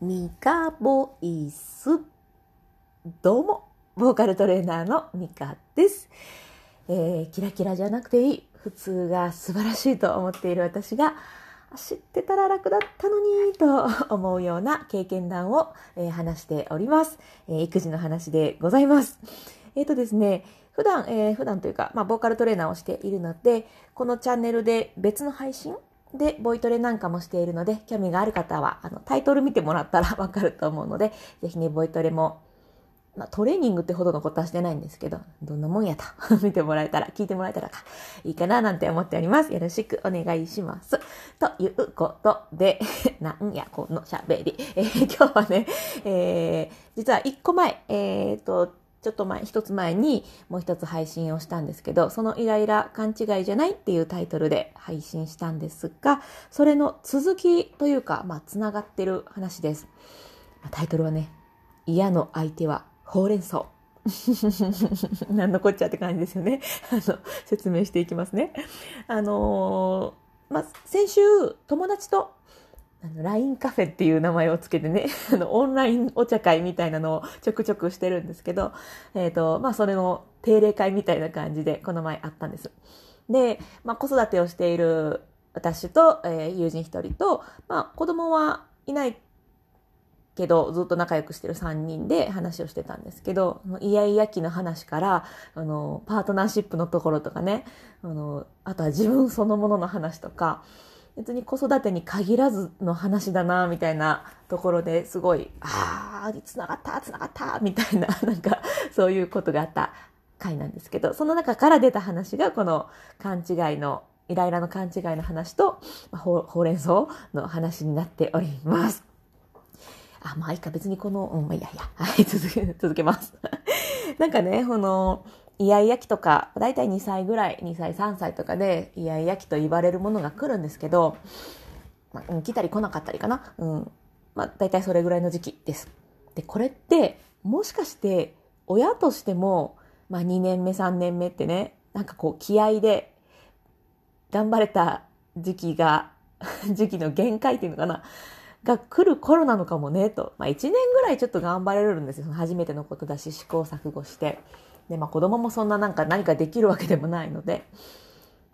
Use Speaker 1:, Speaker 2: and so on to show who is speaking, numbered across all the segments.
Speaker 1: ミカボイス。どうも、ボーカルトレーナーのミカです。えー、キラキラじゃなくていい、普通が素晴らしいと思っている私が、知ってたら楽だったのにと思うような経験談を、えー話しております、えー育児の話でございます。えっ、とですね、普段、えー普段というか、まあ、ボーカルトレーナーをしているので、このチャンネルで別の配信で、ボイトレなんかもしているので、興味がある方は、あの、タイトル見てもらったら わかると思うので、ぜひね、ボイトレも、まあ、トレーニングってほどのことはしてないんですけど、どんなもんやと 見てもらえたら、聞いてもらえたらか、いいかななんて思っております。よろしくお願いします。ということで、なんや、この喋り。えー今日はね、えー実は一個前、えっ、と、ちょっと前、一つ前にもう一つ配信をしたんですけど、そのイライラ勘違いじゃないっていうタイトルで配信したんですが、それの続きというか、まあ、つながってる話です。タイトルはね、嫌の相手はほうれん草。なんのこっちゃって感じですよね。あの、説明していきますね。あのーまあ、先週、友達と、あの、LINE カフェっていう名前をつけてね、あの、オンラインお茶会みたいなのをちょくちょくしてるんですけど、えっ、と、まあ、それの定例会みたいな感じで、この前あったんです。で、まあ、子育てをしている私と、えー友人一人と、まあ、子供はいないけど、ずっと仲良くしてる3人で話をしてたんですけど、イヤイヤ期の話から、あの、パートナーシップのところとかね、あの、あとは自分そのものの話とか、別に子育てに限らずの話だな、みたいなところですごい、ああ、繋がった、繋がった、みたいな、なんか、そういうことがあった回なんですけど、その中から出た話が、この勘違いの、イライラの勘違いの話と、ほうれん草の話になっております。あ、まあいいか、別にこの、うん、いいやいや。はい、続け、続けます。なんかね、この、イヤイヤ期とか、だいたい2歳ぐらい、2歳、3歳とかで、イヤイヤ期と言われるものが来るんですけど、まあ、来たり来なかったりかな。うん。まあ、だいたいそれぐらいの時期です。で、これって、もしかして、親としても、まあ、2年目、3年目ってね、なんかこう、気合で、頑張れた時期が、時期の限界っていうのかな。が来る頃なのかもね、と。まあ、1年ぐらいちょっと頑張れるんですよ。初めてのことだし、試行錯誤して。で、まあ、子供もそんななんか何かできるわけでもないので。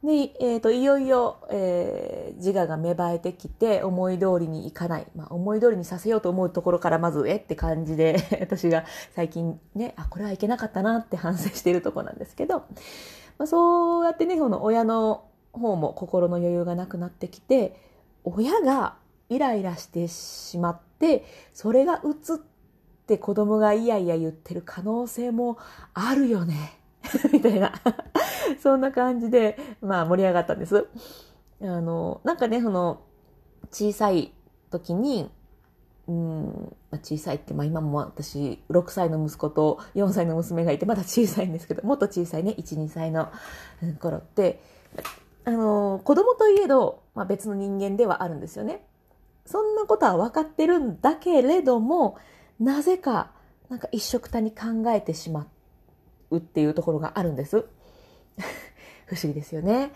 Speaker 1: で、えっ、と、いよいよ、えー自我が芽生えてきて、思い通りにいかない。まあ、思い通りにさせようと思うところから、まず、えって感じで、私が最近ね、あ、これはいけなかったなって反省しているところなんですけど、まあ、そうやってね、その親の方も心の余裕がなくなってきて、親がイライラしてしまって、それが移って子供がイヤイヤ言ってる可能性もあるよね。みたいな。そんな感じで、まあ盛り上がったんです。あの、なんかね、その、小さい時に、うん、小さいって、まあ今も私、6歳の息子と4歳の娘がいて、まだ小さいんですけど、もっと小さいね、1、2歳の頃って、あの、子供といえど、まあ別の人間ではあるんですよね。そんなことは分かってるんだけれども、なぜか、なんか一緒くたに考えてしまうっていうところがあるんです。不思議ですよね。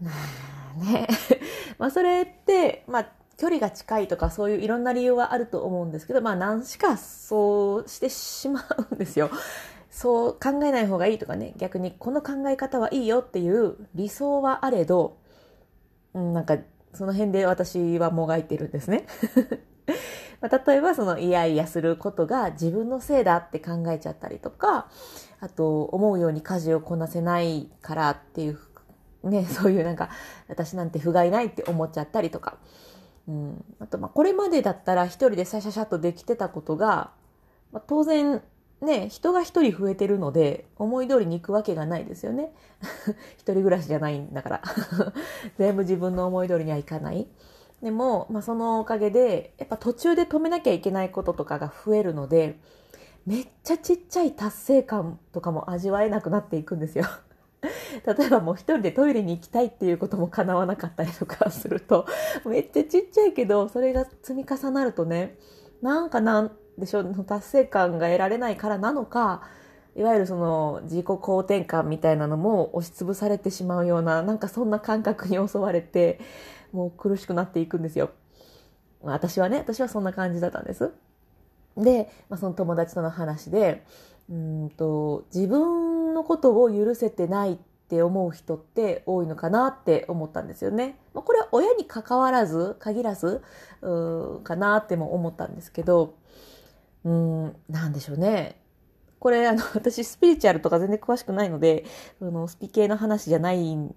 Speaker 1: まあね。まあそれって、まあ距離が近いとかそういういろんな理由はあると思うんですけど、まあ何しかそうしてしまうんですよ。そう考えない方がいいとかね、逆にこの考え方はいいよっていう理想はあれど、うん、なんかその辺で私はもがいてるんですね。まあ例えばそのイヤイヤすることが自分のせいだって考えちゃったりとか、あと思うように家事をこなせないからっていう、ね、そういうなんか私なんて不甲斐ないって思っちゃったりとか、うん、あとまあこれまでだったら一人でシャシャシャとできてたことが、まあ、当然ね、人が一人増えてるので思い通りに行くわけがないですよね。一人暮らしじゃないんだから。全部自分の思い通りにはいかない。でも、まあ、そのおかげで、やっぱ途中で止めなきゃいけないこととかが増えるので、めっちゃちっちゃい達成感とかも味わえなくなっていくんですよ。例えばもう一人でトイレに行きたいっていうことも叶わなかったりとかすると、めっちゃちっちゃいけど、それが積み重なるとね、なんかなんでしょう、達成感が得られないからなのか、いわゆるその自己肯定感みたいなのも押しつぶされてしまうような、なんかそんな感覚に襲われて、もう苦しくなっていくんですよ。私はね、私はそんな感じだったんです。で、まあ、その友達との話で、うんと、自分のことを許せてないって思う人って多いのかなって思ったんですよね。まあ、これは親に関わらず、限らず、うかなっても思ったんですけど、うん、なんでしょうね。これ、あの、私、スピリチュアルとか全然詳しくないので、あの、スピ系の話じゃないん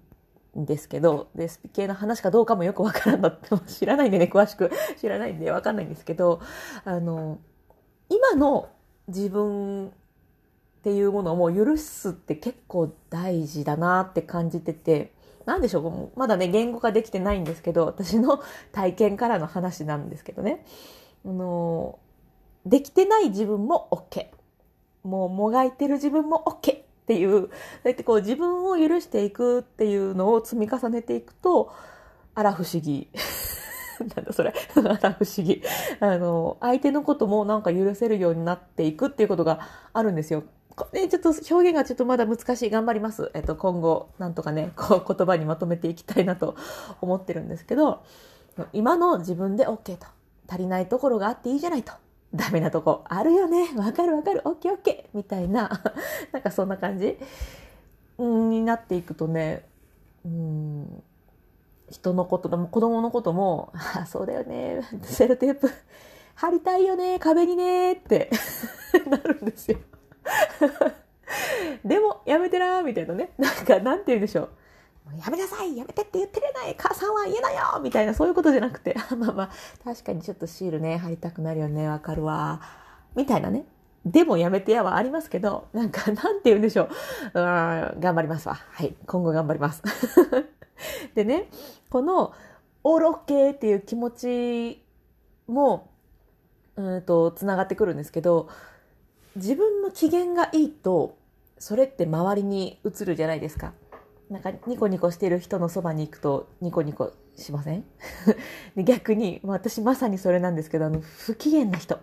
Speaker 1: ですけど、で、スピ系の話かどうかもよくわからんだって、知らないんでね、詳しく知らないんでわかんないんですけど、あの、今の自分っていうものをもう許すって結構大事だなって感じてて、なんでしょう、まだね、言語化できてないんですけど、私の 体験からの話なんですけどね。あの、できてない自分も OK。もうもがいてる自分も OK っていう、だってこう自分を許していくっていうのを積み重ねていくと、あら不思議。なんだそれ。あら不思議。あの、相手のこともなんか許せるようになっていくっていうことがあるんですよ。これちょっと表現がちょっとまだ難しい。頑張ります。えっと、今後、なんとかね、こう言葉にまとめていきたいなと思ってるんですけど、今の自分で OK と。足りないところがあっていいじゃないと。ダメなとこあるよね。わかるわかる。オッケーオッケー。みたいな、なんかそんな感じになっていくとね、うん、人のことでも子供のことも、あ、そうだよね。セロテープ貼りたいよね。壁にね。って なるんですよ。でも、やめてなみたいなね。なんか、なんて言うんでしょう。やめなさいやめてって言ってるない母さんは言えないよみたいなそういうことじゃなくて、まあまあ、確かにちょっとシールね、貼りたくなるよね、わかるわ。みたいなね。でもやめてやはありますけど、なんか、なんて言うんでしょう。うん、頑張りますわ。はい。今後頑張ります。でね、この、オロケっていう気持ちも、うんと、つながってくるんですけど、自分の機嫌がいいと、それって周りに映るじゃないですか。なんかニコニコしてる人のそばに行くとニコニコしません？逆にま私まさにそれなんですけどあの不機嫌な人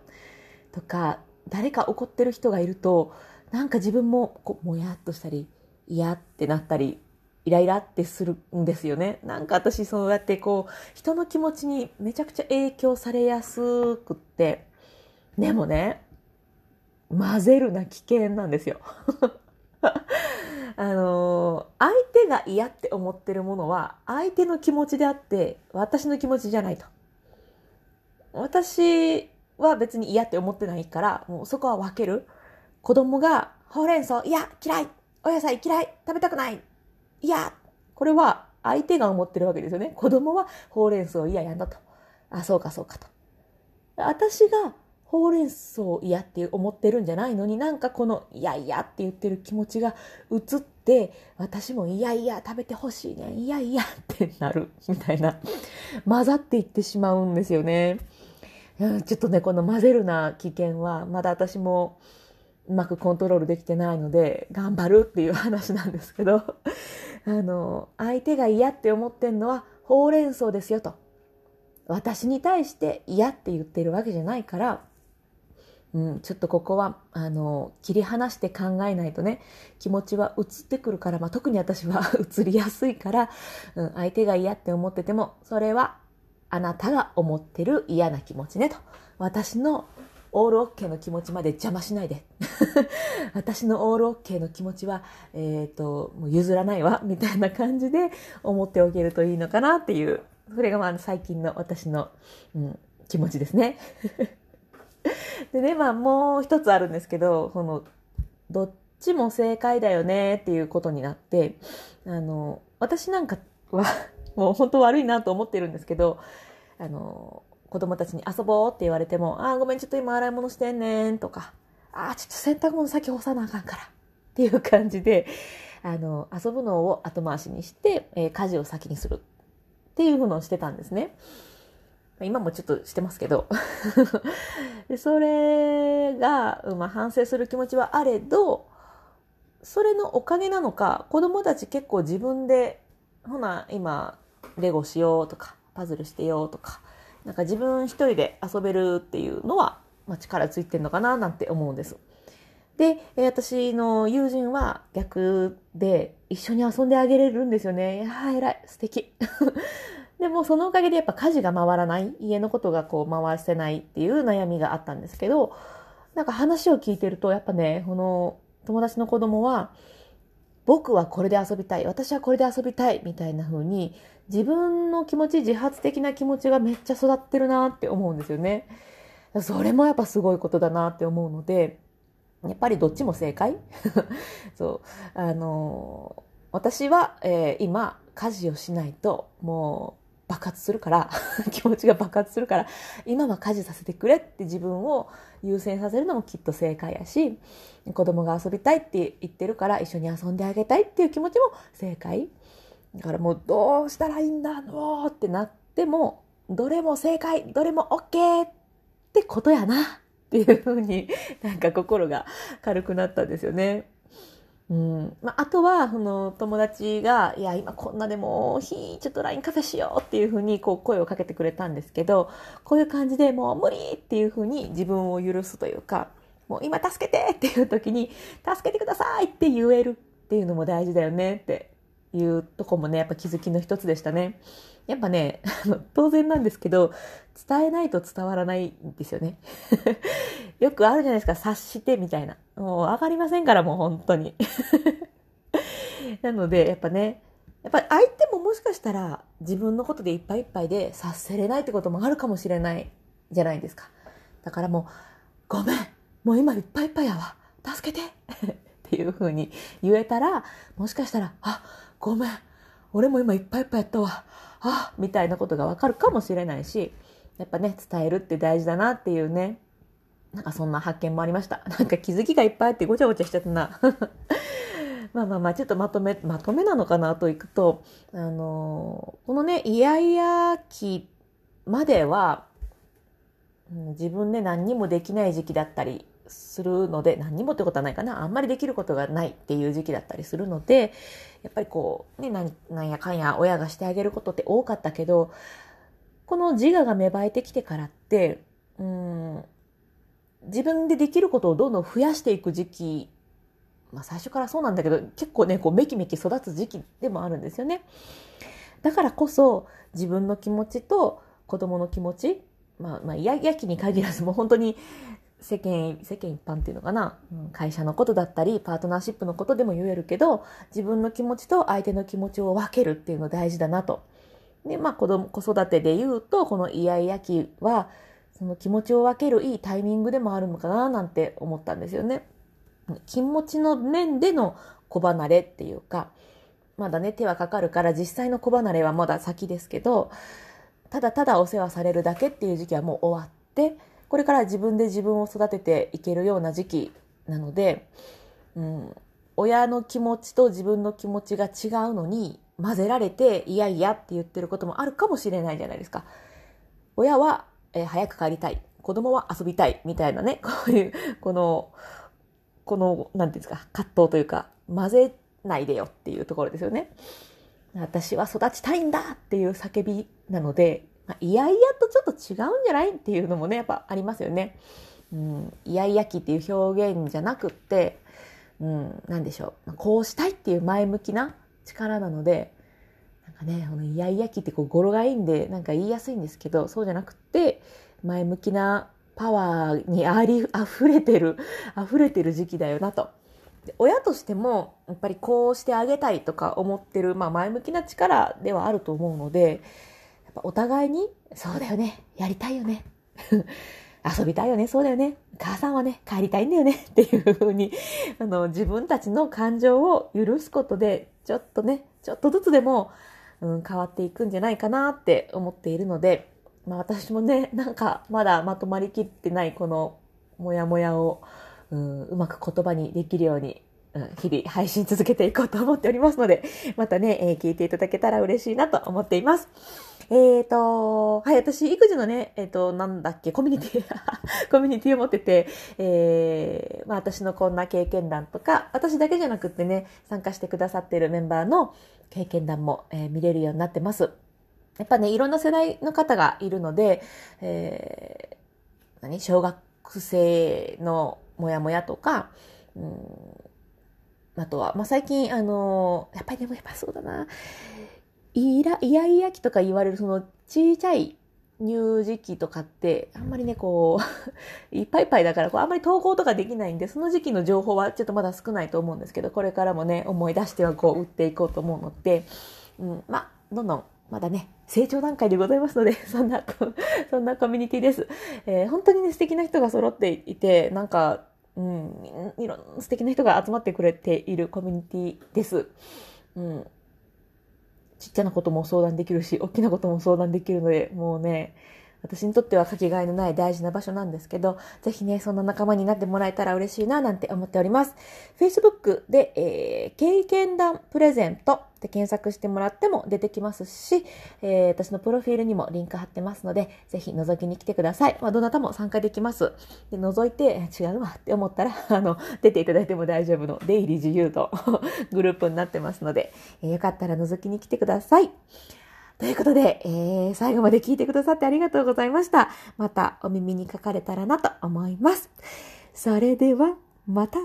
Speaker 1: とか誰か怒ってる人がいるとなんか自分もこうもやっとしたり嫌ってなったりイライラってするんですよね。なんか私そうやってこう人の気持ちにめちゃくちゃ影響されやすくってでもね混ぜるな危険なんですよ。あのー、相手が嫌って思ってるものは相手の気持ちであって私の気持ちじゃないと。私は別に嫌って思ってないから、もうそこは分ける。子供がほうれん草、いや、嫌い。お野菜嫌い。食べたくない。いや、これは相手が思ってるわけですよね。子供はほうれん草嫌やんだと。あ、そうかそうかと。私がほうれん草嫌って思ってるんじゃないのになんかこのいやいやって言ってる気持ちが移って私もいやいや食べてほしいねいやいやってなるみたいな 混ざっていってしまうんですよね。ちょっとねこの混ぜるな危険はまだ私もうまくコントロールできてないので頑張るっていう話なんですけど あの相手が嫌って思ってんのはほうれん草ですよと私に対して嫌って言ってるわけじゃないからうん、ちょっとここはあの切り離して考えないとね気持ちは移ってくるから、まあ、特に私は 移りやすいから、うん、相手が嫌って思っててもそれはあなたが思ってる嫌な気持ちねと私のオールオッケーの気持ちまで邪魔しないで 私のオールオッケーの気持ちは、え、ー、ともう譲らないわ みたいな感じで思っておけるといいのかなっていうそれがまあ最近の私の、うん、気持ちですね。でね、まあもう一つあるんですけど、この、どっちも正解だよねっていうことになって、あの、私なんかは、もう本当悪いなと思ってるんですけど、あの、子供たちに遊ぼうって言われても、ああ、ごめん、ちょっと今洗い物してんねんとか、ああ、ちょっと洗濯物先干さなあかんからっていう感じで、あの、遊ぶのを後回しにして、えー、家事を先にするっていうのをしてたんですね。今もちょっとしてますけど でそれが、まあ、反省する気持ちはあれどそれのおかげなのか子供たち結構自分でほな今レゴしようとかパズルしてようとかなんか自分一人で遊べるっていうのは、まあ、力ついてるのかななんて思うんです。で、私の友人は逆で一緒に遊んであげれるんですよね。いや偉い、素敵。でもそのおかげでやっぱ家事が回らない、家のことがこう回せないっていう悩みがあったんですけど、なんか話を聞いてると、やっぱね、この友達の子供は、僕はこれで遊びたい、私はこれで遊びたい、みたいな風に、自分の気持ち、自発的な気持ちがめっちゃ育ってるなって思うんですよね。それもやっぱすごいことだなって思うので、やっぱりどっちも正解？そう。あの私は、えー、今、家事をしないと、もう、爆発するから 気持ちが爆発するから今は家事させてくれって自分を優先させるのもきっと正解やし子供が遊びたいって言ってるから一緒に遊んであげたいっていう気持ちも正解だからもうどうしたらいいんだのってなってもどれも正解どれも OK ってことやなっていうふうになんか心が軽くなったんですよね。うん。まあ、あとはその友達が「いや今こんなでもひちょっと LINE カフェしよう」っていうふうにこう声をかけてくれたんですけどこういう感じでもう無理っていうふうに自分を許すというかもう今助けてっていう時に助けてくださいって言えるっていうのも大事だよねっていうとこもねやっぱ気づきの一つでしたね。やっぱね、当然なんですけど、伝えないと伝わらないんですよね。よくあるじゃないですか、察してみたいな。もう上がりませんから、もう本当に。なので、やっぱね、やっぱ相手ももしかしたら自分のことでいっぱいいっぱいで察せれないってこともあるかもしれないじゃないですか。だからもう、ごめん、もう今いっぱいいっぱいやわ、助けてっていう風に言えたら、もしかしたら、あ、ごめん、俺も今いっぱいいっぱいやったわ、あみたいなことがわかるかもしれないし、やっぱね、伝えるって大事だなっていうね、なんかそんな発見もありました。なんか気づきがいっぱいあってごちゃごちゃしちゃったな。まあまあまあ、ちょっとまとめ、まとめなのかなといくと、あのこのね、イヤイヤ期までは、うん、自分で何にもできない時期だったりするので、何にもってことはないかな、あんまりできることがないっていう時期だったりするので、やっぱりこう、ね、なんやかんや親がしてあげることって多かったけど、この自我が芽生えてきてからって、うん、自分でできることをどんどん増やしていく時期、まあ最初からそうなんだけど、結構ね、こうメキメキ育つ時期でもあるんですよね。だからこそ自分の気持ちと子供の気持ち、まあ、まあ、や、やきに限らずもう本当に世間、世間一般っていうのかな、会社のことだったり、パートナーシップのことでも言えるけど、自分の気持ちと相手の気持ちを分けるっていうの大事だなと。で、まあ子供、子育てで言うと、このイヤイヤ期は、その気持ちを分けるいいタイミングでもあるのかななんて思ったんですよね。気持ちの面での子離れっていうか、まだね、手はかかるから実際の子離れはまだ先ですけど、ただただお世話されるだけっていう時期はもう終わって、これから自分で自分を育てていけるような時期なので、うん、親の気持ちと自分の気持ちが違うのに混ぜられて、いやいやって言ってることもあるかもしれないじゃないですか。親はえー、早く帰りたい。子供は遊びたい。みたいなね、こういう、この、この、なんていうんですか、葛藤というか、混ぜないでよっていうところですよね。私は育ちたいんだっていう叫びなので、まあ、いやいやとちょっと違うんじゃないっていうのもね、やっぱありますよね。うん、いやいや期っていう表現じゃなくって、うん、なんでしょう。こうしたいっていう前向きな力なので、なんかね、このイヤイヤ期ってこう語呂がいいんで、なんか言いやすいんですけど、そうじゃなくって、前向きなパワーにあり、溢れてる、溢れてる時期だよなと。親としても、やっぱりこうしてあげたいとか思ってる、まあ前向きな力ではあると思うので、ぱお互いに、そうだよね、やりたいよね。遊びたいよね、そうだよね。母さんはね、帰りたいんだよね。っていうふうに、あの、自分たちの感情を許すことで、ちょっとね、ちょっとずつでも、うん、変わっていくんじゃないかなって思っているので、まあ私もね、なんかまだまとまりきってないこのモヤモヤを、うん、うまく言葉にできるように、うん、日々配信続けていこうと思っておりますので、またね、えー、聞いていただけたら嬉しいなと思っています。えっ、ー、と、はい、私、育児のね、えっ、ー、と、なんだっけ、コミュニティ、コミュニティを持ってて、えー、まあ私のこんな経験談とか、私だけじゃなくってね、参加してくださっているメンバーの経験談も、えー、見れるようになってます。やっぱね、いろんな世代の方がいるので、えー、何小学生のモヤモヤとか、うん、あとは、まあ、最近、あの、やっぱりでもやっぱそうだな、イラ、イヤイヤ期とか言われるその小さい乳児期とかって、あんまりね、こう いっぱいいっぱいだから、こう、あんまり投稿とかできないんで、その時期の情報はちょっとまだ少ないと思うんですけど、これからもね、思い出してはこう、売っていこうと思うので、うん、まあ、どんどん、まだね、成長段階でございますので、そんな、そんなコミュニティです。えー、本当にね、素敵な人が揃っていて、なんか、うん、いろんな素敵な人が集まってくれているコミュニティです。うん。ちっちゃなことも相談できるし、大きなことも相談できるので、もうね、私にとってはかけがえのない大事な場所なんですけど、ぜひね、そんな仲間になってもらえたら嬉しいな、なんて思っております。Facebook で、えー、経験談プレゼントって検索してもらっても出てきますし、えー、私のプロフィールにもリンク貼ってますので、ぜひ覗きに来てください。まあ、どなたも参加できます。で、覗いて、違うわって思ったら、あの、出ていただいても大丈夫の出入り自由度 グループになってますので、えー、よかったら覗きに来てください。ということで、えー、最後まで聞いてくださってありがとうございました。またお耳にかかれたらなと思います。それでは、また。